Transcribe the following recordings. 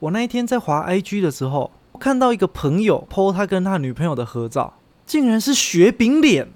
我那一天在滑 IG 的时候，看到一个朋友 po 他跟他女朋友的合照，竟然是雪饼脸。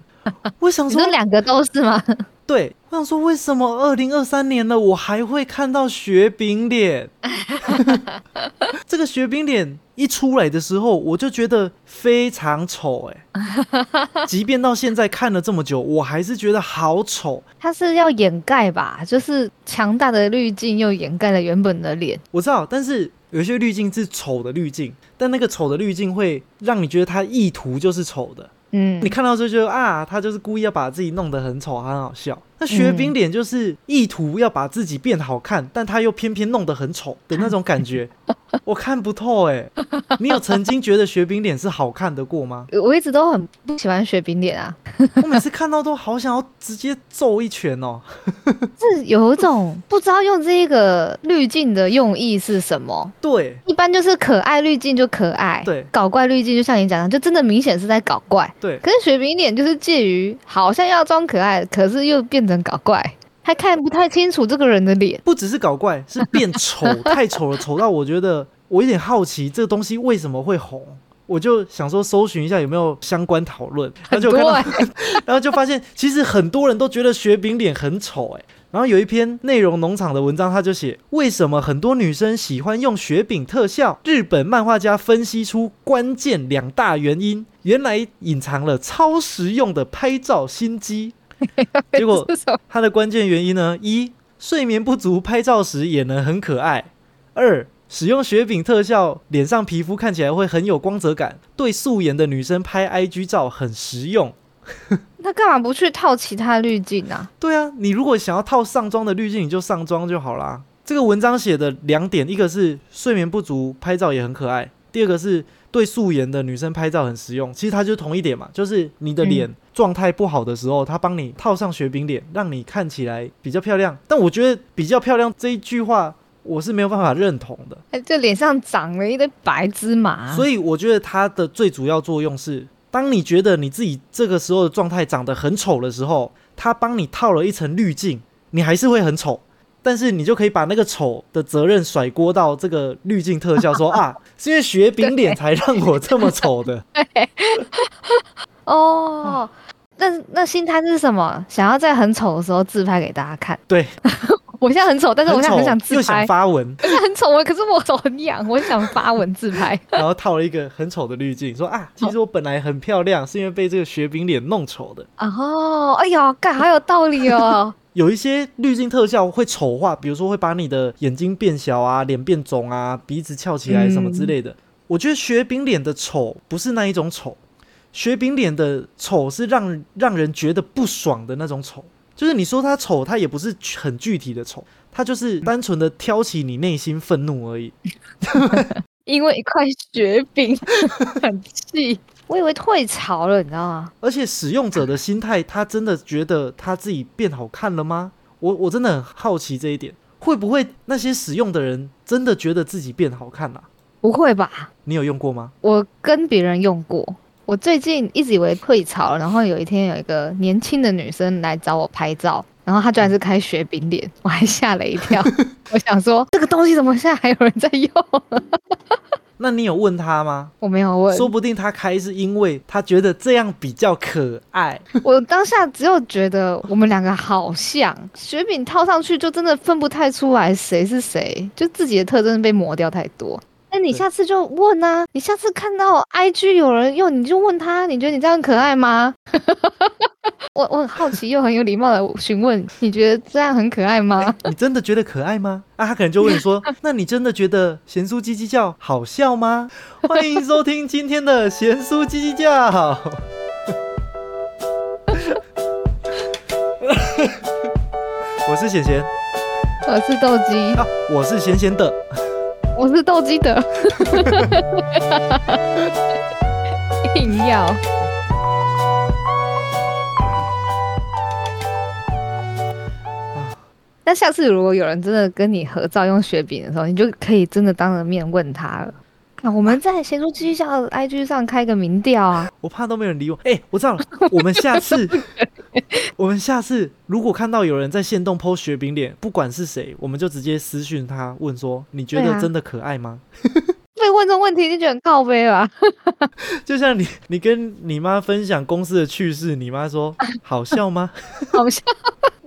我想说，两个都是吗？对，我想说，为什么二零二三年了，我还会看到雪饼脸？这个雪饼脸一出来的时候，我就觉得非常丑哎。即便到现在看了这么久，我还是觉得好丑。它是要掩盖吧？就是强大的滤镜又掩盖了原本的脸。我知道，但是有些滤镜是丑的滤镜，但那个丑的滤镜会让你觉得它意图就是丑的。嗯，你看到之后就啊，他就是故意要把自己弄得很丑，很好笑。那雪饼脸就是意图要把自己变好看，但他又偏偏弄得很丑的那种感觉，我看不透哎。你有曾经觉得雪冰脸是好看的过吗？我一直都很不喜欢雪冰脸啊，我 每次看到都好想要直接揍一拳哦。是有一种不知道用这个滤镜的用意是什么？对，一般就是可爱滤镜就可爱，对，搞怪滤镜就像你讲的，就真的明显是在搞怪。对，可是雪冰脸就是介于好像要装可爱，可是又变成搞怪，还看不太清楚这个人的脸。不只是搞怪，是变丑，太丑了，丑到我觉得我有点好奇这个东西为什么会红。我就想说搜寻一下有没有相关讨论，然后就看到，然后就发现其实很多人都觉得雪饼脸很丑哎。然后有一篇内容农场的文章，他就写为什么很多女生喜欢用雪饼特效？日本漫画家分析出关键两大原因，原来隐藏了超实用的拍照心机。结果它的关键原因呢？一睡眠不足，拍照时也能很可爱；二使用雪饼特效，脸上皮肤看起来会很有光泽感，对素颜的女生拍 IG 照很实用。那干嘛不去套其他滤镜啊？对啊，你如果想要套上妆的滤镜，你就上妆就好啦。这个文章写的两点，一个是睡眠不足拍照也很可爱，第二个是对素颜的女生拍照很实用。其实它就同一点嘛，就是你的脸状态不好的时候，它帮你套上雪饼脸，让你看起来比较漂亮。但我觉得比较漂亮这一句话，我是没有办法认同的。哎，这脸上长了一堆白芝麻，所以我觉得它的最主要作用是。当你觉得你自己这个时候的状态长得很丑的时候，它帮你套了一层滤镜，你还是会很丑，但是你就可以把那个丑的责任甩锅到这个滤镜特效，说 啊，是因为雪饼脸才让我这么丑的。哦，那那心态是什么？想要在很丑的时候自拍给大家看？对。我现在很丑，但是我现在很想自拍，又想发文。很丑，我可是我手很痒，我想发文自拍。然后套了一个很丑的滤镜，说啊，其实我本来很漂亮，是因为被这个雪饼脸弄丑的。哦，哎呀，干好有道理哦。有一些滤镜特效会丑化，比如说会把你的眼睛变小啊，脸变肿啊，鼻子翘起来什么之类的。我觉得雪饼脸的丑不是那一种丑，雪饼脸的丑是让让人觉得不爽的那种丑。就是你说他丑，他也不是很具体的丑，他就是单纯的挑起你内心愤怒而已。因为一块雪饼很气，我以为退潮了，你知道吗？而且使用者的心态，他真的觉得他自己变好看了吗？我我真的很好奇这一点，会不会那些使用的人真的觉得自己变好看了？不会吧？你有用过吗？我跟别人用过。我最近一直以为退潮，然后有一天有一个年轻的女生来找我拍照，然后她居然是开雪饼脸，我还吓了一跳。我想说这个东西怎么现在还有人在用？那你有问他吗？我没有问，说不定他开是因为他觉得这样比较可爱。我当下只有觉得我们两个好像，雪饼套上去就真的分不太出来谁是谁，就自己的特征被磨掉太多。那你下次就问啊！你下次看到 IG 有人用，你就问他，你觉得你这样可爱吗？我我很好奇又很有礼貌的询问，你觉得这样很可爱吗？你真的觉得可爱吗？啊，他可能就问你说，那你真的觉得咸酥鸡鸡叫好笑吗？欢迎收听今天的咸酥鸡鸡叫。我是咸咸，我是斗鸡，我是咸咸的。我是斗鸡的，硬要。那下次如果有人真的跟你合照用雪饼的时候，你就可以真的当着面问他了。啊，我们在协助绩效 IG 上开个民调啊。我怕都没有人理我。哎，我知道了，我们下次，我们下次如果看到有人在线动 PO 雪饼脸，不管是谁，我们就直接私讯他问说：你觉得真的可爱吗？被问这问题你觉得很靠背了。就像你，你跟你妈分享公司的趣事，你妈说好笑吗？好笑。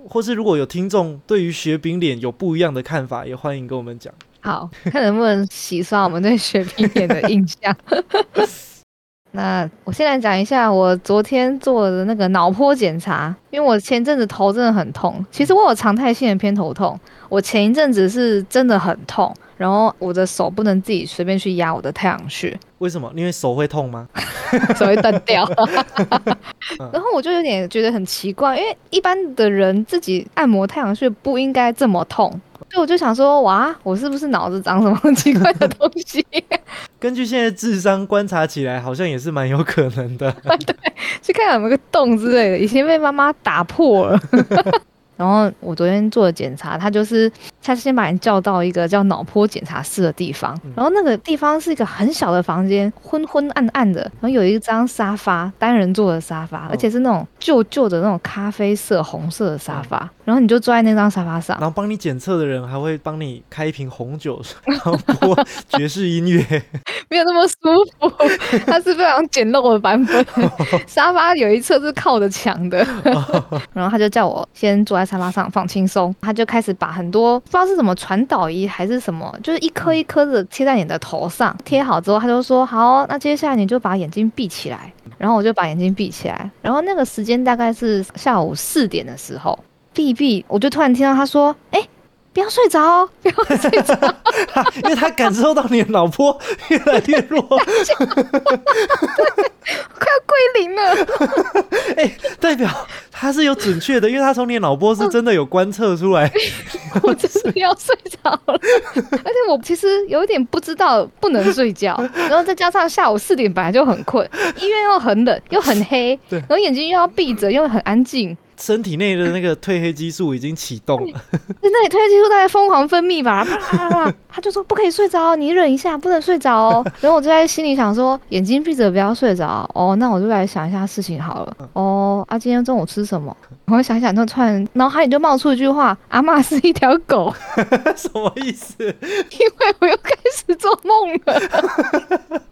或是如果有听众对于雪饼脸有不一样的看法，也欢迎跟我们讲。好看能不能洗刷我们对雪碧点的印象。那我先来讲一下我昨天做的那个脑波检查，因为我前阵子头真的很痛。其实我有常态性的偏头痛，我前一阵子是真的很痛，然后我的手不能自己随便去压我的太阳穴。为什么？因为手会痛吗？手会断掉。然后我就有点觉得很奇怪，因为一般的人自己按摩太阳穴不应该这么痛。所以我就想说，哇，我是不是脑子长什么奇怪的东西？根据现在智商观察起来，好像也是蛮有可能的。对，去看有没有个洞之类的，以前被妈妈打破。了。然后我昨天做的检查，他就是他先把你叫到一个叫脑波检查室的地方，然后那个地方是一个很小的房间，昏昏暗暗的，然后有一张沙发，单人坐的沙发，而且是那种旧旧的那种咖啡色红色的沙发，然后你就坐在那张沙发上，然后帮你检测的人还会帮你开一瓶红酒，然后播爵士音乐，没有那么舒服，它是非常简陋的版本，沙发有一侧是靠着墙的，然后他就叫我先坐在。沙发上放轻松，他就开始把很多不知道是什么传导仪还是什么，就是一颗一颗的贴在你的头上。贴好之后，他就说：“好，那接下来你就把眼睛闭起来。”然后我就把眼睛闭起来。然后那个时间大概是下午四点的时候，闭闭，我就突然听到他说：“哎。”不要睡着，不要睡着，因为他感受到你的脑波越来越弱，快要归零了。哎，代表他是有准确的，因为他从你的脑波是真的有观测出来。我就是要睡着了，而且我其实有一点不知道不能睡觉，然后再加上下午四点本来就很困，医院又很冷又很黑，对，然后眼睛又要闭着又很安静。身体内的那个褪黑激素已经启动了，那里褪黑激素在疯狂分泌吧，啪啪啪，他就说不可以睡着，你忍一下，不能睡着哦。然后我就在心里想说，眼睛闭着不要睡着哦。那我就来想一下事情好了。哦，啊，今天中午吃什么？我想想，那突然脑海里就冒出一句话：阿妈是一条狗，什么意思？因为我又开始做梦了。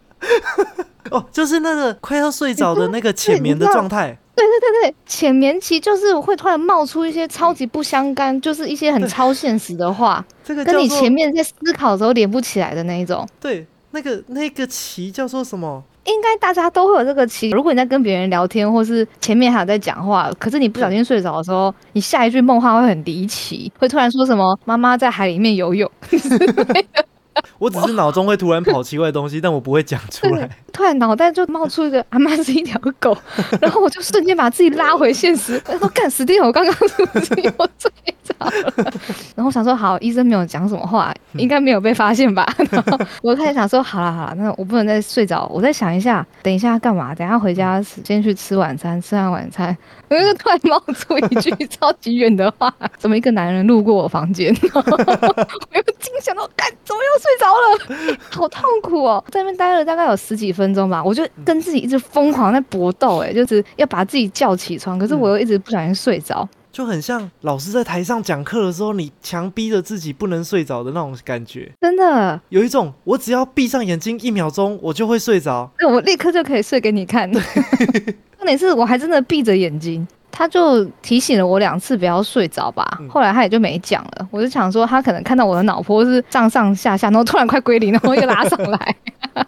哦，就是那个快要睡着的那个 浅眠的状态。对对对对，浅眠期就是会突然冒出一些超级不相干，就是一些很超现实的话，这个跟你前面在思考的时候连不起来的那一种。对，那个那个期叫做什么？应该大家都会有这个期。如果你在跟别人聊天，或是前面还有在讲话，可是你不小心睡着的时候，你下一句梦话会很离奇，会突然说什么“妈妈在海里面游泳”。我只是脑中会突然跑奇怪的东西，但我不会讲出来。突然脑袋就冒出一个 阿妈是一条狗，然后我就瞬间把自己拉回现实。我说干死定了，我刚刚是不是又睡着了？然后我想说好，医生没有讲什么话，应该没有被发现吧？然后我开始想说好了好了，那我不能再睡着，我再想一下，等一下要干嘛？等下回家先去吃晚餐，吃完晚餐，我就突然冒出一句超级远的话：怎么一个男人路过我房间？我又惊想到，干怎么又睡着了？好痛苦哦，在那边待了大概有十几分。钟吧，我就跟自己一直疯狂在搏斗，哎，就是要把自己叫起床，可是我又一直不小心睡着，就很像老师在台上讲课的时候，你强逼着自己不能睡着的那种感觉。真的有一种，我只要闭上眼睛一秒钟，我就会睡着，那我立刻就可以睡给你看。重点是我还真的闭着眼睛，他就提醒了我两次不要睡着吧。后来他也就没讲了，我就想说他可能看到我的脑波是上上下下，然后突然快归零，然后又拉上来。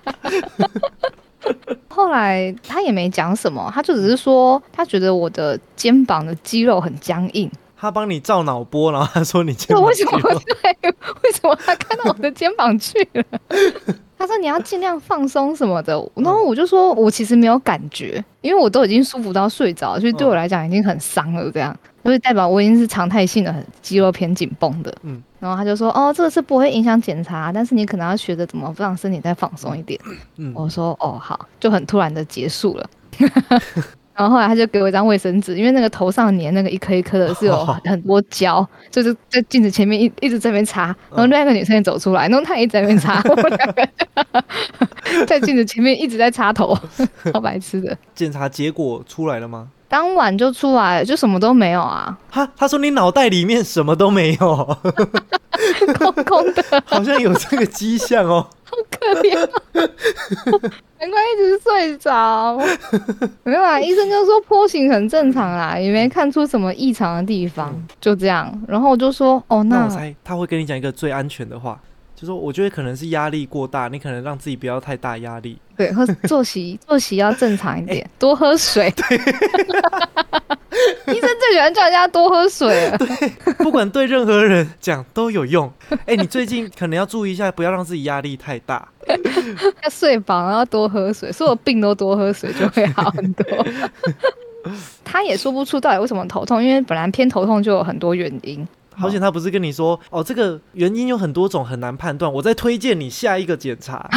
后来他也没讲什么，他就只是说他觉得我的肩膀的肌肉很僵硬。他帮你照脑波，然后他说你肩膀为什么对？为什么他看到我的肩膀去了？他说你要尽量放松什么的。然后我就说我其实没有感觉，因为我都已经舒服到睡着，所以对我来讲已经很伤了。这样，所以代表我已经是常态性的肌肉偏紧绷的。嗯。然后他就说：“哦，这个是不会影响检查，但是你可能要学着怎么让身体再放松一点。”嗯我说：“哦，好。”就很突然的结束了。然后后来他就给我一张卫生纸，因为那个头上粘那个一颗一颗的，是有 很多胶，就是在镜子前面一一直在那边擦。然后另外一个女生也走出来，然后她也一直在那边擦，我们两个 在镜子前面一直在擦头，好白痴的。检查结果出来了吗？当晚就出来，就什么都没有啊。他他说你脑袋里面什么都没有，空空的，好像有这个迹象哦。好可怜，难怪一直睡着。没有啊，医生就说坡形很正常啦，也没看出什么异常的地方，就这样。然后我就说，哦，那我猜他会跟你讲一个最安全的话。就说我觉得可能是压力过大，你可能让自己不要太大压力。对，喝作息作息要正常一点，多喝水。对，医生最喜欢叫人家多喝水了。对，不管对任何人讲都有用。哎，你最近可能要注意一下，不要让自己压力太大。要睡饱，然后多喝水，所有病都多喝水就会好很多。他也说不出到底为什么头痛，因为本来偏头痛就有很多原因。好险，他不是跟你说哦，这个原因有很多种，很难判断。我在推荐你下一个检查。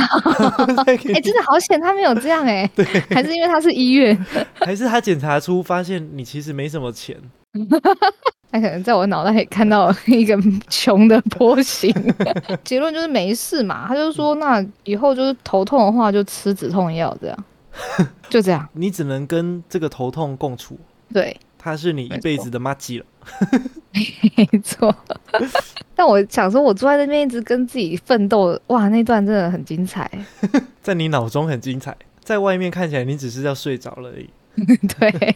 哎，真的好险，他没有这样哎。对，还是因为他是医院，还是他检查出发现你其实没什么钱。他可能在我脑袋里看到一个穷的波形。结论就是没事嘛。他就说，那以后就是头痛的话，就吃止痛药这样。就这样。你只能跟这个头痛共处。对。他是你一辈子的妈鸡了。没错，但我想说，我坐在那边一直跟自己奋斗，哇，那段真的很精彩。在你脑中很精彩，在外面看起来你只是要睡着了而已。对，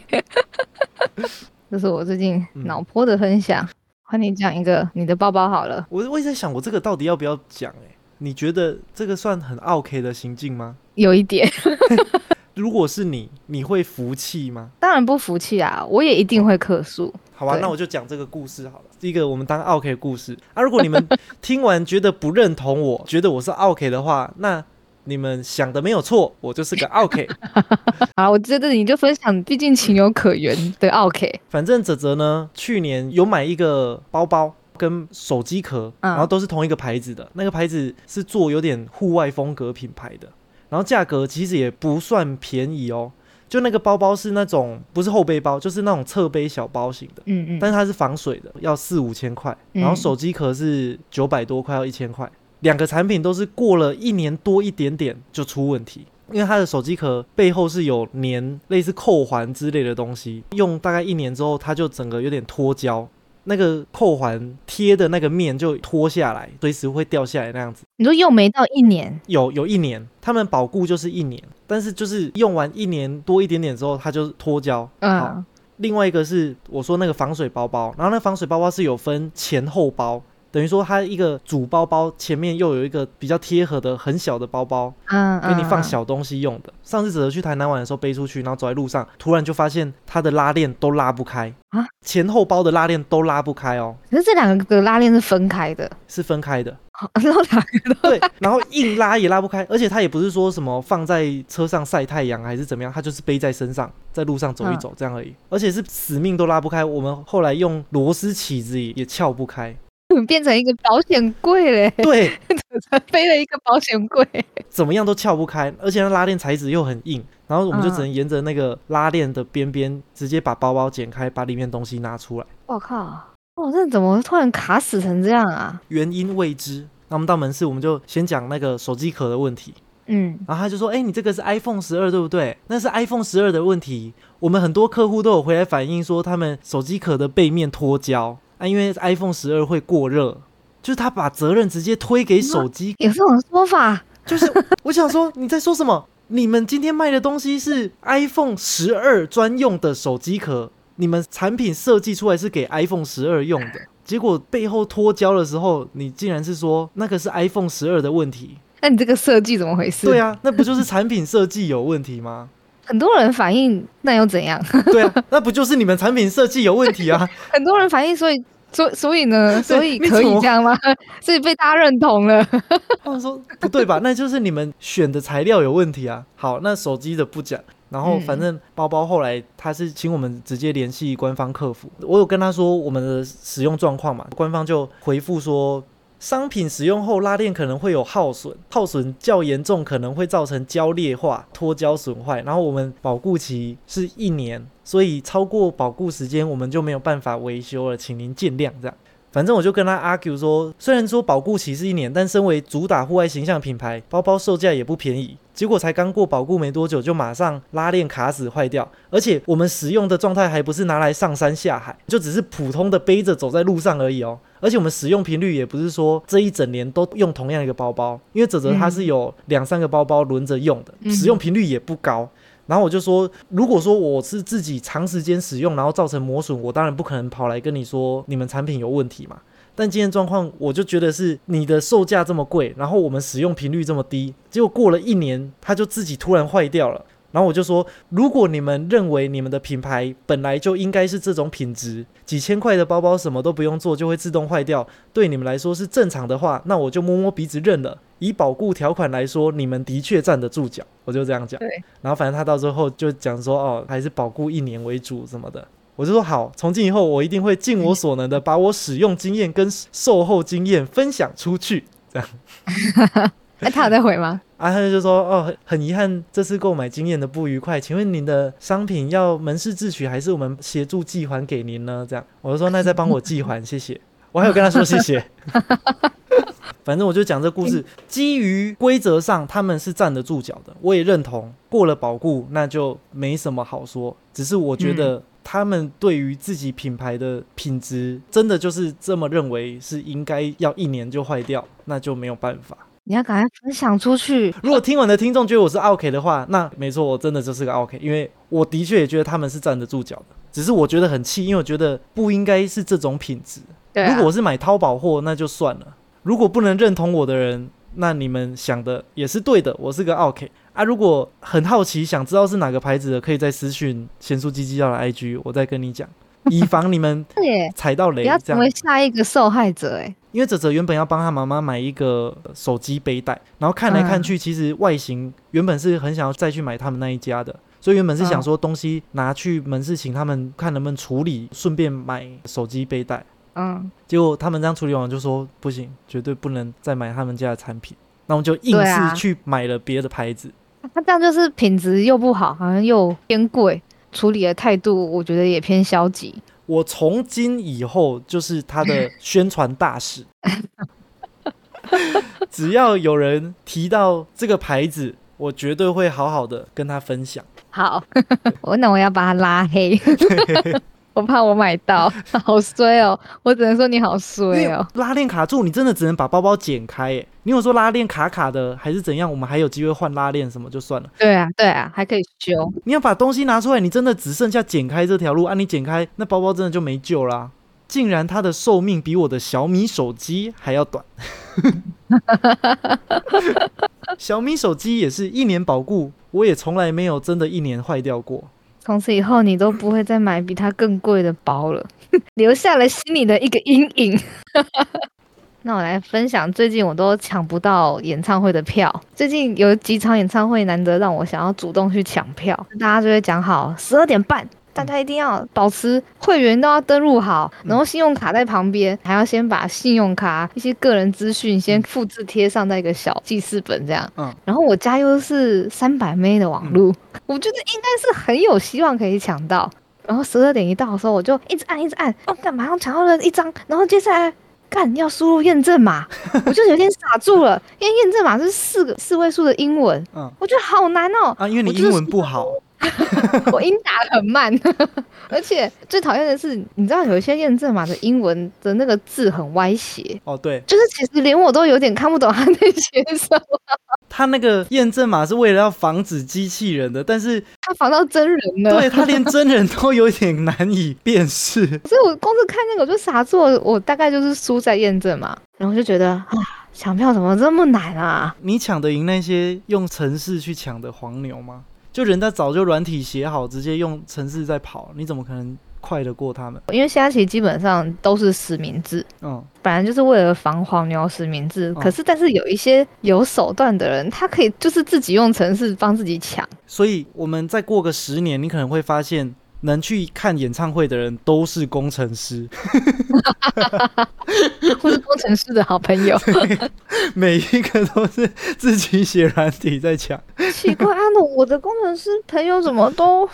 这是我最近脑波的分享。换你讲一个你的包包好了。我我也在想，我这个到底要不要讲？哎，你觉得这个算很 OK 的行径吗？有一点。如果是你，你会服气吗？当然不服气啊！我也一定会克数。好吧，那我就讲这个故事好了。第一个，我们当 OK 故事啊。如果你们听完觉得不认同，我觉得我是 OK 的话，那你们想的没有错，我就是个 OK。好，我觉得你就分享，毕竟情有可原的 OK。反正泽泽呢，去年有买一个包包跟手机壳，然后都是同一个牌子的，那个牌子是做有点户外风格品牌的。然后价格其实也不算便宜哦，就那个包包是那种不是后背包，就是那种侧背小包型的，嗯嗯，但是它是防水的，要四五千块。然后手机壳是九百多块，到一千块。两个产品都是过了一年多一点点就出问题，因为它的手机壳背后是有粘类似扣环之类的东西，用大概一年之后，它就整个有点脱胶。那个扣环贴的那个面就脱下来，随时会掉下来那样子。你说用没到一年？有有一年，他们保固就是一年，但是就是用完一年多一点点之后，它就脱胶。嗯。另外一个是我说那个防水包包，然后那防水包包是有分前后包。等于说，它一个主包包前面又有一个比较贴合的很小的包包，嗯，给你放小东西用的。上次只是去台南玩的时候背出去，然后走在路上，突然就发现它的拉链都拉不开啊，前后包的拉链都拉不开哦。可是这两个的拉链是分开的，是分开的。然后两个都对，然后硬拉也拉不开，而且它也不是说什么放在车上晒太阳还是怎么样，它就是背在身上，在路上走一走这样而已。而且是死命都拉不开，我们后来用螺丝起子也撬不开。变成一个保险柜嘞！对，飞了一个保险柜，怎么样都撬不开，而且那拉链材质又很硬，然后我们就只能沿着那个拉链的边边，直接把包包剪开，把里面东西拿出来。我靠！哇，这怎么突然卡死成这样啊？原因未知。那我们到门市，我们就先讲那个手机壳的问题。嗯，然后他就说：“哎，你这个是 iPhone 十二对不对？那是 iPhone 十二的问题。我们很多客户都有回来反映说，他们手机壳的背面脱胶。”啊，因为 iPhone 十二会过热，就是他把责任直接推给手机，有这种说法？就是 我想说你在说什么？你们今天卖的东西是 iPhone 十二专用的手机壳，你们产品设计出来是给 iPhone 十二用的，结果背后脱胶的时候，你竟然是说那个是 iPhone 十二的问题？那你这个设计怎么回事？对啊，那不就是产品设计有问题吗？很多人反映，那又怎样？对啊，那不就是你们产品设计有问题啊？很多人反映，所以，所所以呢？所以可以这样吗？所以被大家认同了。他 们说不对吧？那就是你们选的材料有问题啊。好，那手机的不讲，然后反正包包后来他是请我们直接联系官方客服，我有跟他说我们的使用状况嘛，官方就回复说商品使用后拉链可能会有耗损，耗损较严重可能会造成胶裂化、脱胶损坏。然后我们保固期是一年，所以超过保固时间我们就没有办法维修了，请您见谅。这样。反正我就跟他 argue 说，虽然说保固期是一年，但身为主打户外形象品牌，包包售价也不便宜。结果才刚过保固没多久，就马上拉链卡死坏掉，而且我们使用的状态还不是拿来上山下海，就只是普通的背着走在路上而已哦。而且我们使用频率也不是说这一整年都用同样一个包包，因为泽泽他是有两三个包包轮着用的，使用频率也不高。然后我就说，如果说我是自己长时间使用，然后造成磨损，我当然不可能跑来跟你说你们产品有问题嘛。但今天状况，我就觉得是你的售价这么贵，然后我们使用频率这么低，结果过了一年，它就自己突然坏掉了。然后我就说，如果你们认为你们的品牌本来就应该是这种品质，几千块的包包什么都不用做就会自动坏掉，对你们来说是正常的话，那我就摸摸鼻子认了。以保固条款来说，你们的确站得住脚，我就这样讲。对。然后反正他到最后就讲说，哦，还是保固一年为主什么的。我就说好，从今以后我一定会尽我所能的把我使用经验跟售后经验分享出去。这样。那 他有在回吗？啊，他就说哦，很遗憾这次购买经验的不愉快，请问您的商品要门市自取还是我们协助寄还给您呢？这样，我就说那再帮我寄还，谢谢。我还有跟他说谢谢。反正我就讲这故事，基于规则上他们是站得住脚的，我也认同。过了保固那就没什么好说，只是我觉得他们对于自己品牌的品质真的就是这么认为，是应该要一年就坏掉，那就没有办法。你要赶快分享出去。如果听完的听众觉得我是 OK 的话，那没错，我真的就是个 OK，因为我的确也觉得他们是站得住脚的。只是我觉得很气，因为我觉得不应该是这种品质。对，如果我是买淘宝货，那就算了。如果不能认同我的人，那你们想的也是对的。我是个 OK 啊。如果很好奇，想知道是哪个牌子的，可以在私讯贤淑鸡鸡要的 IG，我再跟你讲，以防你们 踩到雷，不要成为下一个受害者。哎。因为泽泽原本要帮他妈妈买一个手机背带，然后看来看去，其实外形原本是很想要再去买他们那一家的，所以原本是想说东西拿去门市请他们看能不能处理，顺便买手机背带。嗯，结果他们这样处理完就说不行，绝对不能再买他们家的产品，那我们就硬是去买了别的牌子。那这样就是品质又不好，好像又偏贵，处理的态度我觉得也偏消极。我从今以后就是他的宣传大使，只要有人提到这个牌子，我绝对会好好的跟他分享。好，我那我要把他拉黑。我怕我买到，好衰哦！我只能说你好衰哦。拉链卡住，你真的只能把包包剪开。耶，你有说拉链卡卡的还是怎样？我们还有机会换拉链什么就算了。对啊，对啊，还可以修。你要把东西拿出来，你真的只剩下剪开这条路。啊，你剪开，那包包真的就没救啦。竟然它的寿命比我的小米手机还要短。小米手机也是一年保固，我也从来没有真的一年坏掉过。从此以后，你都不会再买比它更贵的包了，留下了心里的一个阴影。那我来分享，最近我都抢不到演唱会的票。最近有几场演唱会，难得让我想要主动去抢票，大家就会讲好十二点半。大家一定要保持会员都要登录好，然后信用卡在旁边，还要先把信用卡一些个人资讯先复制贴上在一个小记事本这样。嗯，然后我家又是三百 M 的网路，我觉得应该是很有希望可以抢到。然后十二点一到的时候，我就一直按一直按，哦，干马上抢到了？一张，然后接下来干要输入验证码，我就有点傻住了，因为验证码是四个四位数的英文，嗯，我觉得好难哦。啊，因为你英文不好。我音打很慢，而且最讨厌的是，你知道有一些验证码的英文的那个字很歪斜哦，对，就是其实连我都有点看不懂他那些什么。他那个验证码是为了要防止机器人的，但是他防到真人了，对他连真人都有点难以辨识，所以我光是看那个我就傻坐，我大概就是输在验证码，然后就觉得啊，抢票怎么这么难啊？你抢得赢那些用城市去抢的黄牛吗？就人家早就软体写好，直接用程式在跑，你怎么可能快得过他们？因为现在其实基本上都是实名制，嗯，本来就是为了防黄牛实名制。可是，但是有一些有手段的人，他可以就是自己用程式帮自己抢。所以，我们再过个十年，你可能会发现，能去看演唱会的人都是工程师。或是工程师的好朋友，每一个都是自己写软体在抢。奇怪啊，那我的工程师朋友怎么都？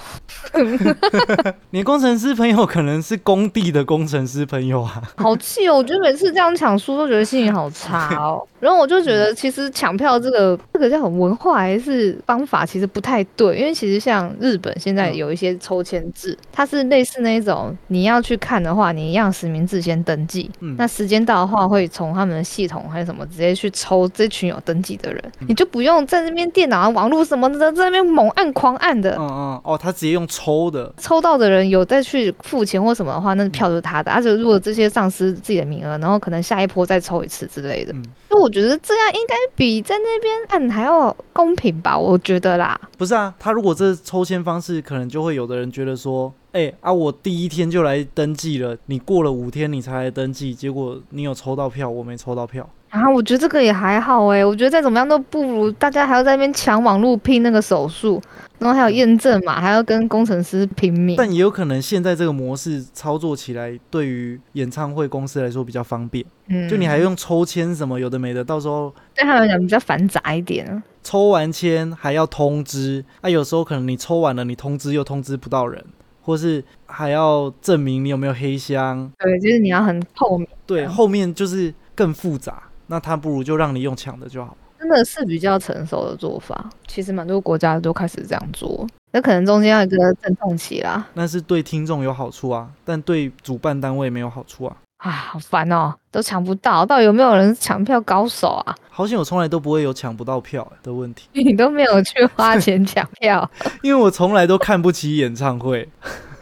你工程师朋友可能是工地的工程师朋友啊，好气哦！我觉得每次这样抢书都觉得心情好差哦。然后我就觉得，其实抢票这个这个叫文化还是方法，其实不太对。因为其实像日本现在有一些抽签制，它是类似那种你要去看的话，你一样实名制先登记。嗯，那时间到的话，会从他们的系统还是什么直接去抽这群有登记的人，你就不用在那边电脑、啊网络什么的在那边猛按、狂按的。嗯嗯，哦，他直接用抽的，抽到的人有再去付钱或什么的话，那票就是他的。而且如果这些丧失自己的名额，然后可能下一波再抽一次之类的。我觉得这样应该比在那边按还要公平吧？我觉得啦。不是啊，他如果这抽签方式，可能就会有的人觉得说，哎啊，我第一天就来登记了，你过了五天你才来登记，结果你有抽到票，我没抽到票。啊，我觉得这个也还好哎，我觉得再怎么样都不如大家还要在那边抢网络拼那个手速，然后还有验证嘛，还要跟工程师拼命。但也有可能现在这个模式操作起来，对于演唱会公司来说比较方便。嗯，就你还用抽签什么有的没的，到时候对他们来讲比较繁杂一点。抽完签还要通知，啊，有时候可能你抽完了，你通知又通知不到人，或是还要证明你有没有黑箱。对，就是你要很透明。对，后面就是更复杂。那他不如就让你用抢的就好，真的是比较成熟的做法。其实蛮多国家都开始这样做，那可能中间要一个阵痛期啦。那是对听众有好处啊，但对主办单位没有好处啊。啊，好烦哦，都抢不到，到底有没有人抢票高手啊？好险，我从来都不会有抢不到票的问题。你都没有去花钱抢票，因为我从来都看不起演唱会。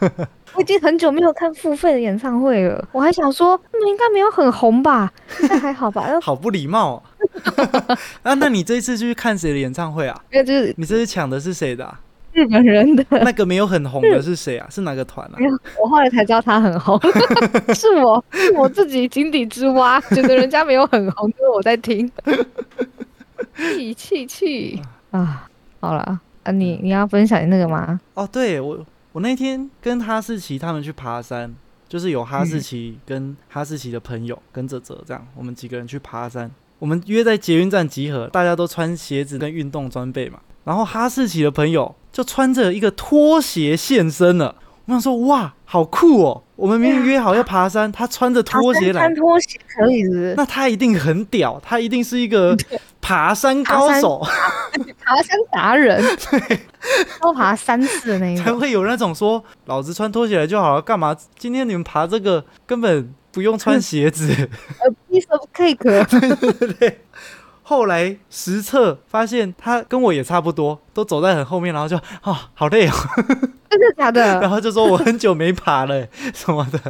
我已经很久没有看付费的演唱会了，我还想说，他们应该没有很红吧？应该还好吧？好不礼貌。啊，那你这一次去看谁的演唱会啊？那就是你这次抢的是谁的？日本人的。那个没有很红的是谁啊？是哪个团啊？我后来才知道他很红，是我是我自己井底之蛙，觉得人家没有很红，就是我在听。气气气啊！好了啊，你你要分享那个吗？哦，对我。我那天跟哈士奇他们去爬山，就是有哈士奇跟哈士奇的朋友跟着泽这样，我们几个人去爬山。我们约在捷运站集合，大家都穿鞋子跟运动装备嘛。然后哈士奇的朋友就穿着一个拖鞋现身了。我想说，哇，好酷哦！我们明明约好要爬山，他穿着拖鞋来，穿拖鞋可以的。那他一定很屌，他一定是一个爬山高手，爬山 达人，对，都爬三次的那种。才会有那种说，老子穿拖鞋来就好了，干嘛？今天你们爬这个根本不用穿鞋子。A piece of cake。对对对。后来实测发现，他跟我也差不多，都走在很后面，然后就啊，好累哦。真的假的？然后就说我很久没爬了什么的。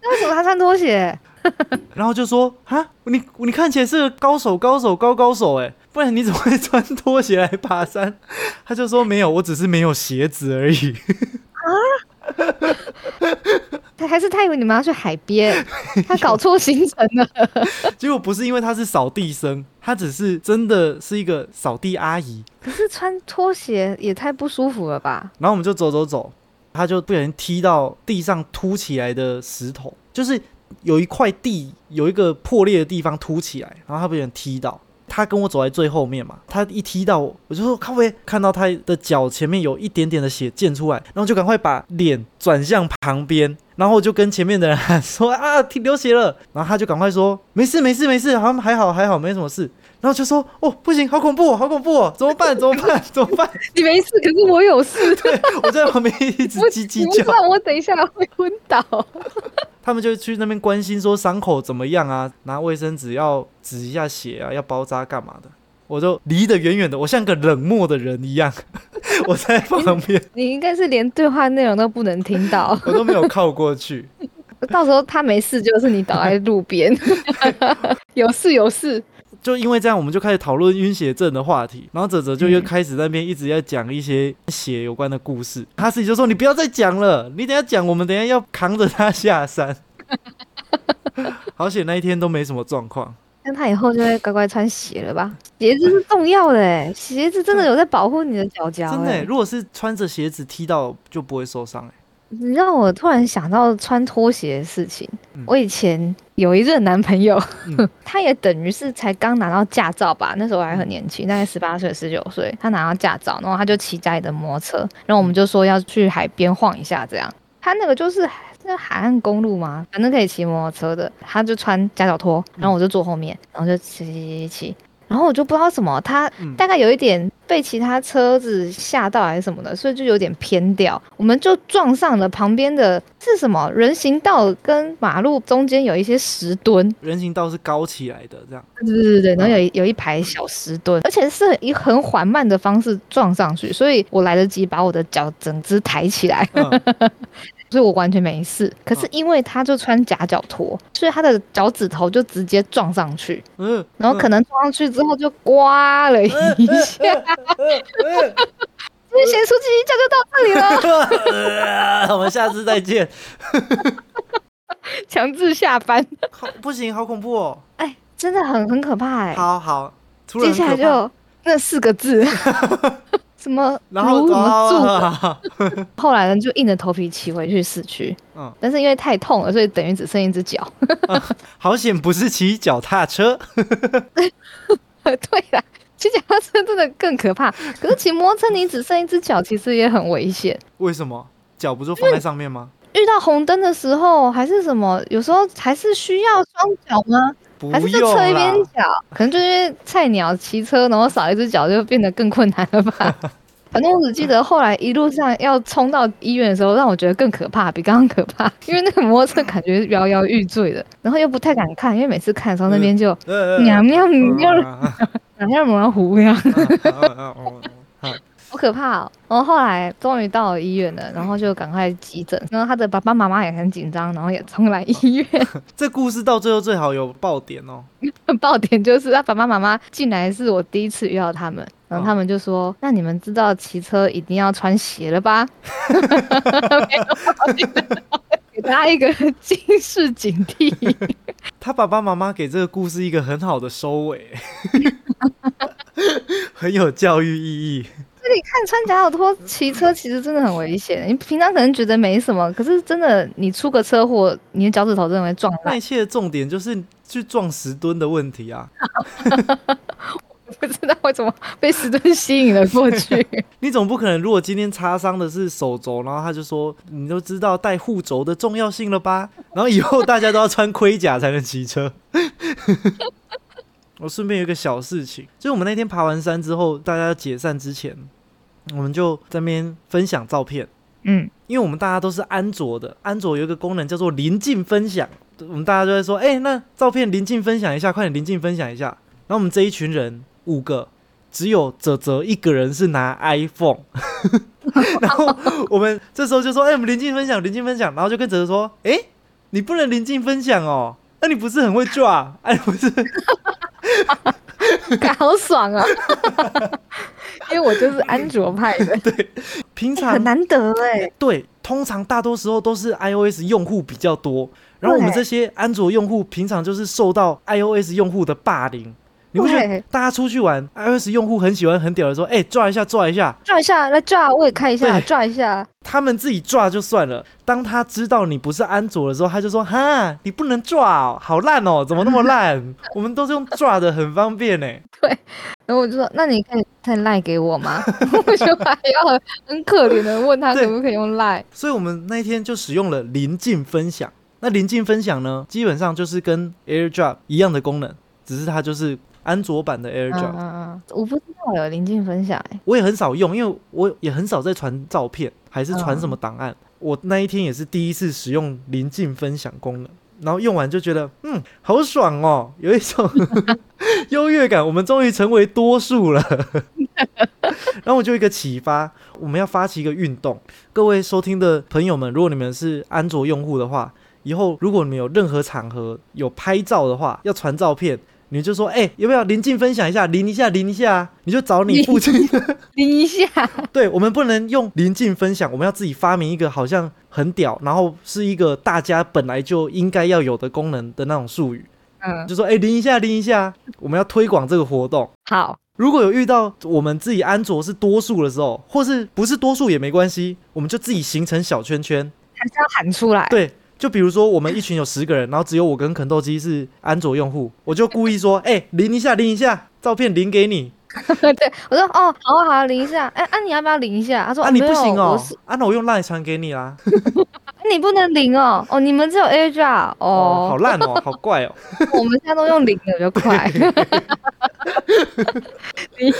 那为什么他穿拖鞋？然后就说啊，你你看起来是个高手，高手高高手哎，不然你怎么会穿拖鞋来爬山？他就说没有，我只是没有鞋子而已。啊？他还是他以为你们要去海边，他搞错行程了。结果不是因为他是扫地僧，他只是真的是一个扫地阿姨。可是穿拖鞋也太不舒服了吧？然后我们就走走走，他就不小心踢到地上凸起来的石头，就是有一块地有一个破裂的地方凸起来，然后他不小心踢到。他跟我走在最后面嘛，他一踢到我，我就说看喂，看到他的脚前面有一点点的血溅出来，然后就赶快把脸转向旁边，然后我就跟前面的人喊说啊，流血了，然后他就赶快说没事没事没事，好像还好还好没什么事。然后就说：“哦，不行，好恐怖，好恐怖，怎么办？怎么办？怎么办？你没事，可是我有事。对，我在旁边一直 叽叽叫。我等一下会昏倒。他们就去那边关心说伤口怎么样啊？拿卫生纸要止一下血啊，要包扎干嘛的？我就离得远远的，我像个冷漠的人一样。我在旁边，你应该是连对话内容都不能听到。我都没有靠过去。到时候他没事，就是你倒在路边。有 事有事。”就因为这样，我们就开始讨论晕血症的话题，然后泽泽就又开始那边一直在讲一些血有关的故事。他自己就说：“你不要再讲了，你等下讲，我们等下要扛着他下山。”好险那一天都没什么状况。那他以后就会乖乖穿鞋了吧？鞋子是重要的哎，鞋子真的有在保护你的脚脚。真的，如果是穿着鞋子踢到，就不会受伤哎。你让我突然想到穿拖鞋的事情。我以前有一任男朋友，他也等于是才刚拿到驾照吧，那时候还很年轻，大概十八岁、十九岁，他拿到驾照，然后他就骑家里的摩托车，然后我们就说要去海边晃一下，这样。他那个就是那海岸公路嘛，反正可以骑摩托车的，他就穿夹脚拖，然后我就坐后面，然后就骑骑骑骑。然后我就不知道什么，他大概有一点被其他车子吓到还是什么的，所以就有点偏掉。我们就撞上了旁边的是什么人行道跟马路中间有一些石墩，人行道是高起来的这样。对对对对，然后有有一排小石墩，而且是以很缓慢的方式撞上去，所以我来得及把我的脚整只抬起来。所以我完全没事，可是因为他就穿夹脚拖，所以他的脚趾头就直接撞上去，嗯，然后可能撞上去之后就刮了一下，今天先出去一讲就到这里了，我们下次再见，强制下班，好不行，好恐怖哦，哎，真的很很可怕哎，好好，接下来就那四个字。什么然后什么住？后来呢，就硬着头皮骑回去市区。嗯，但是因为太痛了，所以等于只剩一只脚。好险不是骑脚踏车。对呀，骑脚踏车真的更可怕。可是骑摩托车，你只剩一只脚，其实也很危险。为什么？脚不是放在上面吗？遇到红灯的时候，还是什么？有时候还是需要双脚吗？还是就侧一边脚，可能就是菜鸟骑车，然后少一只脚就变得更困难了吧。反正我只记得后来一路上要冲到医院的时候，让我觉得更可怕，比刚刚可怕。因为那个摩托车感觉摇摇欲坠的，然后又不太敢看，因为每次看的时候那边就喵喵喵，两下模糊呀。好可怕哦！然后后来终于到了医院了，然后就赶快急诊。然后他的爸爸妈妈也很紧张，然后也冲来医院。这故事到最后最好有爆点哦！爆点就是他爸爸妈妈进来是我第一次遇到他们，然后他们就说：“那你们知道骑车一定要穿鞋了吧？” 给他一个警示警惕。他爸爸妈妈给这个故事一个很好的收尾，很有教育意义。你看穿假脚拖骑车其实真的很危险。你平常可能觉得没什么，可是真的你出个车祸，你的脚趾头真的会撞烂。那一切的重点就是去撞石墩的问题啊！不知道为什么被石墩吸引了过去。你总不可能，如果今天擦伤的是手肘，然后他就说你都知道带护肘的重要性了吧？然后以后大家都要穿盔甲才能骑车。我顺便有一个小事情，就是我们那天爬完山之后，大家解散之前。我们就在那边分享照片，嗯，因为我们大家都是安卓的，安卓有一个功能叫做临近分享，我们大家就在说，哎，那照片临近分享一下，快点临近分享一下。然后我们这一群人五个，只有泽泽一个人是拿 iPhone，然后我们这时候就说，哎，我们临近分享，临近分享，然后就跟泽泽说，哎，你不能临近分享哦，那你不是很会抓？哎，不是。好爽啊！因为我就是安卓派的，对，平常很难得哎。对，通常大多时候都是 iOS 用户比较多，然后我们这些安卓用户平常就是受到 iOS 用户的霸凌。你不觉得大家出去玩，iOS 用户很喜欢很屌的说，哎，抓一下，抓一下，抓一下，来抓，我也看一下，抓一下。他们自己抓就算了，当他知道你不是安卓的时候，他就说，哈，你不能抓，好烂哦，怎么那么烂？我们都是用抓的，很方便呢。对，然后我就说，那你可以再赖给我吗？我就还要很可怜的问他可不可以用赖。所以我们那一天就使用了临近分享。那临近分享呢，基本上就是跟 AirDrop 一样的功能，只是它就是。安卓版的 AirDrop，嗯嗯，我不知道有临近分享哎，我也很少用，因为我也很少在传照片，还是传什么档案。我那一天也是第一次使用临近分享功能，然后用完就觉得，嗯，好爽哦，有一种 优越感。我们终于成为多数了。然后我就一个启发，我们要发起一个运动。各位收听的朋友们，如果你们是安卓用户的话，以后如果你们有任何场合有拍照的话，要传照片。你就说，哎，要不要临近分享一下，临一下，临一下，你就找你父亲 临一下。对，我们不能用临近分享，我们要自己发明一个好像很屌，然后是一个大家本来就应该要有的功能的那种术语。嗯，就说，哎，临一下，临一下，我们要推广这个活动。好，如果有遇到我们自己安卓是多数的时候，或是不是多数也没关系，我们就自己形成小圈圈，还是要喊出来。对，就比如说我们一群有十个人，然后只有我跟肯豆基是安卓用户，我就故意说，哎、淋一下，淋一下，照片淋给你。对，我说哦，好啊好啊，淋一下。哎、啊，你要不要淋一下？他说啊，你不行哦啊，那我用 line 传给你啦。你不能淋哦。哦，你们只有 AirDrop 哦，哦。好烂哦，好怪哦。我们现在都用淋的比较快。你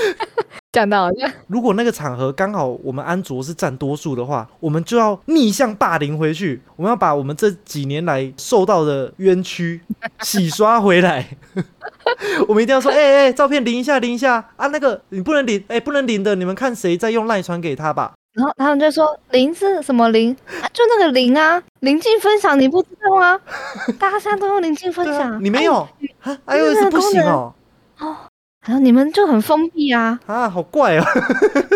讲到 如果那个场合刚好我们安卓是占多数的话，我们就要逆向霸凌回去，我们要把我们这几年来受到的冤屈洗刷回来。我们一定要说，哎、哎、照片淋一下，淋一下啊！那个你不能淋，哎、不能淋的，你们看谁在用赖传给他吧？然后他们就说零是什么零啊？就那个零啊，临近分享你不知道吗？大家现在都用临近分享，，你没有哎呦，是不行哦，然后你们就很封闭啊，啊，好怪啊。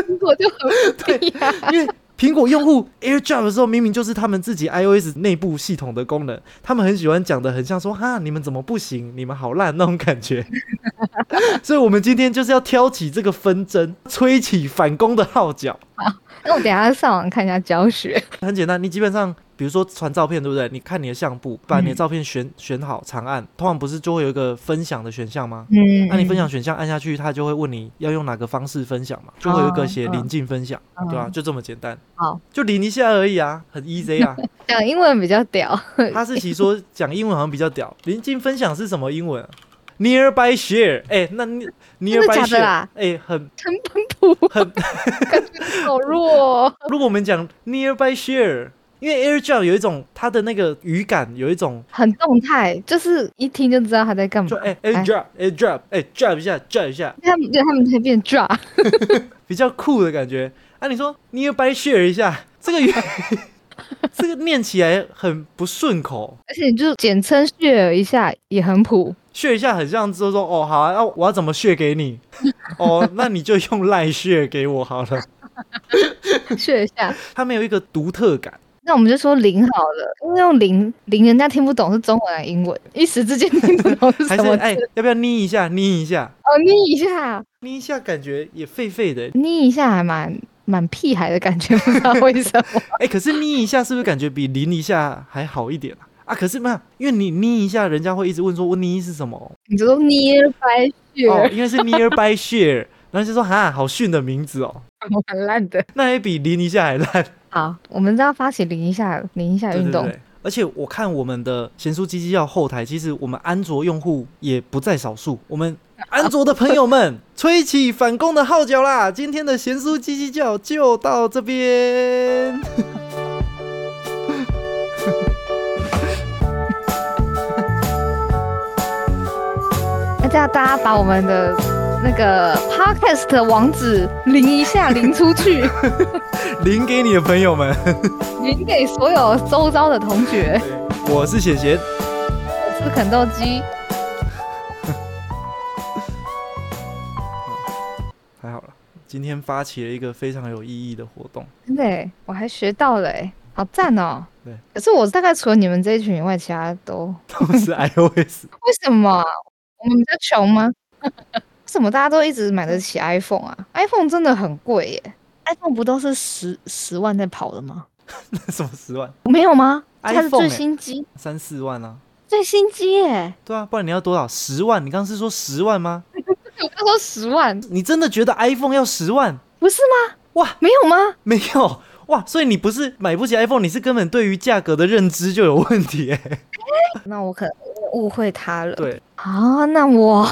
苹果就很封闭啊。因为苹果用户 AirDrop 的时候，明明就是他们自己 iOS 内部系统的功能，他们很喜欢讲的很像说哈，你们怎么不行？你们好烂那种感觉。所以，我们今天就是要挑起这个纷争，吹起反攻的号角。那我等一下上网看一下教学。很简单，你基本上，比如说传照片，对不对？你看你的相簿，把你的嗯照片选、选好长按，通常不是就会有一个分享的选项吗？嗯那你分享选项按下去，它就会问你要用哪个方式分享嘛，就会有一个写临近分享，嗯对吧、就这么简单，好，就淋一下而已啊，很 easy 啊。讲英文比较屌，哈士奇说讲英文好像比较屌。临近分享是什么英文、啊、？Nearby share，哎、那 ne- 真的 nearby 假的 share，啦哎、很很本土，很。感觉好弱、哦。如果我们讲 nearby share，因为 AirDrop 有一种它的那个语感，有一种很动态，就是一听就知道他在干嘛就。哎、AirDrop AirDrop 哎 drop 一下 drop 一下，他们对他们才变 drop，比较酷的感觉。啊，你说 nearby share 一下，这个语 这个念起来很不顺口。而且你就简称 share 一下也很普。share 一下很像之后说哦好啊，那我要怎么 share 给你？哦，那你就用 line share 给我好了。share 一下，它没有一个独特感。那我们就说零好了，因为用零零人家听不懂是中文还是英文，一时之间听不懂是什么字。还是哎、要不要捏一下？捏一下，哦，捏一下，捏一下，感觉也废废的。捏一下还蛮蛮屁孩的感觉，不知道为什么。哎、可是捏一下是不是感觉比零一下还好一点啊？啊，可是没有，因为你捏一下，人家会一直问说我捏是什么？你就说 nearby 哦，share，、因为是 nearby share，然后就说哈，好逊的名字哦，蛮烂的。那也比零一下还烂。好，我们都要发起零一下零一下运动。对对对。而且我看我们的咸酥鸡鸡叫后台，其实我们安卓用户也不在少数。我们安卓的朋友们，吹起反攻的号角啦！今天的咸酥鸡鸡叫就到这边。那这样大家把我们的那个 podcast 的网址零一下零出去，零给你的朋友们，零给所有周遭的同学。我是贤贤，我是肯豆鸡，还好了，今天发起了一个非常有意义的活动。真的，我还学到了哎，好赞哦。对，可是我大概除了你们这一群以外，其他都都是 iOS，为什么啊？我们比较穷吗？为什么大家都一直买得起 iPhone 啊？iPhone 真的很贵耶，iPhone 不都是十十万在跑的吗？那什么十万、没有吗？它是 iPhone 最欸新机，三四万啊？最新机耶！对啊，不然你要多少？十万？你刚刚是说十万吗？我刚说十万，你真的觉得 iPhone 要十万？不是吗？哇，没有吗？没有哇，所以你不是买不起 iPhone，你是根本对于价格的认知就有问题哎。那我可能误会他了。对，啊，那我